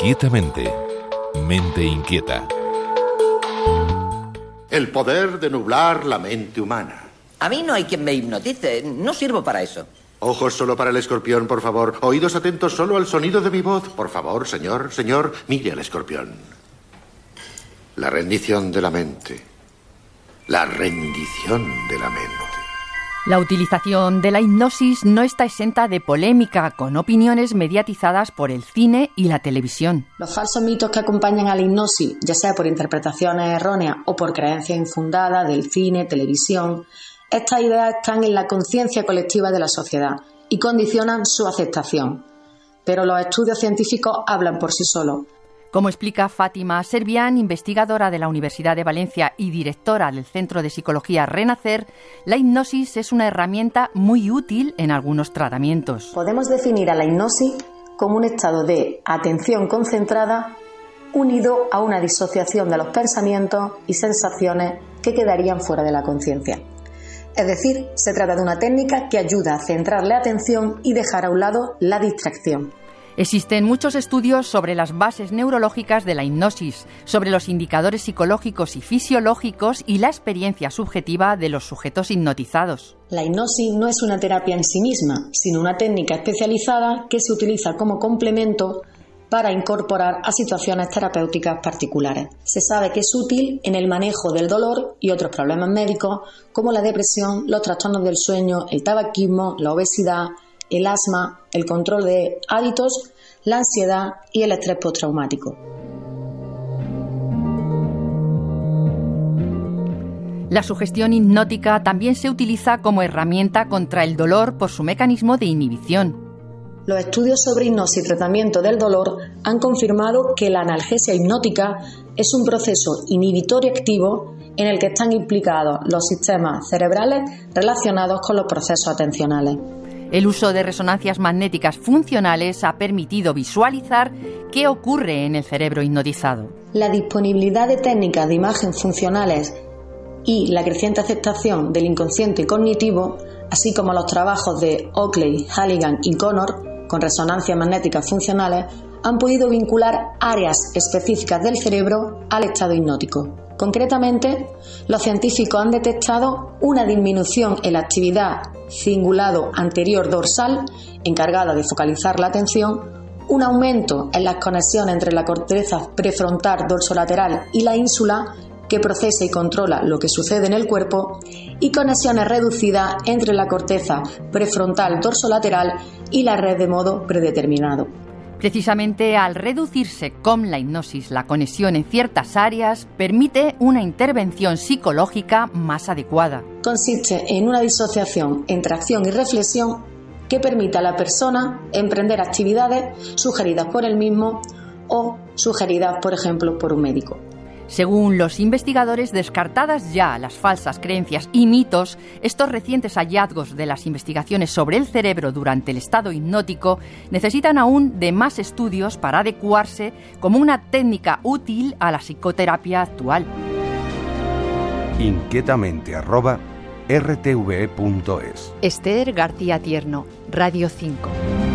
Inquietamente. Mente inquieta. El poder de nublar la mente humana. A mí no hay quien me hipnotice. No sirvo para eso. Ojos solo para el escorpión, por favor. Oídos atentos solo al sonido de mi voz. Por favor, señor, señor, mire al escorpión. La rendición de la mente. La rendición de la mente. La utilización de la hipnosis no está exenta de polémica, con opiniones mediatizadas por el cine y la televisión. Los falsos mitos que acompañan a la hipnosis, ya sea por interpretaciones erróneas o por creencias infundadas del cine, televisión, estas ideas están en la conciencia colectiva de la sociedad y condicionan su aceptación. Pero los estudios científicos hablan por sí solos. Como explica Fátima Servián, investigadora de la Universidad de Valencia y directora del Centro de Psicología Renacer, la hipnosis es una herramienta muy útil en algunos tratamientos. Podemos definir a la hipnosis como un estado de atención concentrada unido a una disociación de los pensamientos y sensaciones que quedarían fuera de la conciencia. Es decir, se trata de una técnica que ayuda a centrar la atención y dejar a un lado la distracción. Existen muchos estudios sobre las bases neurológicas de la hipnosis, sobre los indicadores psicológicos y fisiológicos y la experiencia subjetiva de los sujetos hipnotizados. La hipnosis no es una terapia en sí misma, sino una técnica especializada que se utiliza como complemento para incorporar a situaciones terapéuticas particulares. Se sabe que es útil en el manejo del dolor y otros problemas médicos como la depresión, los trastornos del sueño, el tabaquismo, la obesidad, el asma, el control de hábitos, la ansiedad y el estrés postraumático. La sugestión hipnótica también se utiliza como herramienta contra el dolor por su mecanismo de inhibición. Los estudios sobre hipnosis y tratamiento del dolor han confirmado que la analgesia hipnótica es un proceso inhibitorio activo en el que están implicados los sistemas cerebrales relacionados con los procesos atencionales. El uso de resonancias magnéticas funcionales ha permitido visualizar qué ocurre en el cerebro hipnotizado. La disponibilidad de técnicas de imagen funcionales y la creciente aceptación del inconsciente cognitivo, así como los trabajos de Oakley, Halligan y Connor con resonancias magnéticas funcionales, han podido vincular áreas específicas del cerebro al estado hipnótico. Concretamente, los científicos han detectado una disminución en la actividad cingulado anterior dorsal, encargada de focalizar la atención, un aumento en las conexiones entre la corteza prefrontal dorsolateral y la ínsula, que procesa y controla lo que sucede en el cuerpo, y conexiones reducidas entre la corteza prefrontal dorsolateral y la red de modo predeterminado. Precisamente al reducirse con la hipnosis la conexión en ciertas áreas, permite una intervención psicológica más adecuada. Consiste en una disociación entre acción y reflexión que permite a la persona emprender actividades sugeridas por él mismo o sugeridas, por ejemplo, por un médico. Según los investigadores, descartadas ya las falsas creencias y mitos, estos recientes hallazgos de las investigaciones sobre el cerebro durante el estado hipnótico necesitan aún de más estudios para adecuarse como una técnica útil a la psicoterapia actual. Inquietamente arroba rtve.es Esther García Tierno, Radio 5.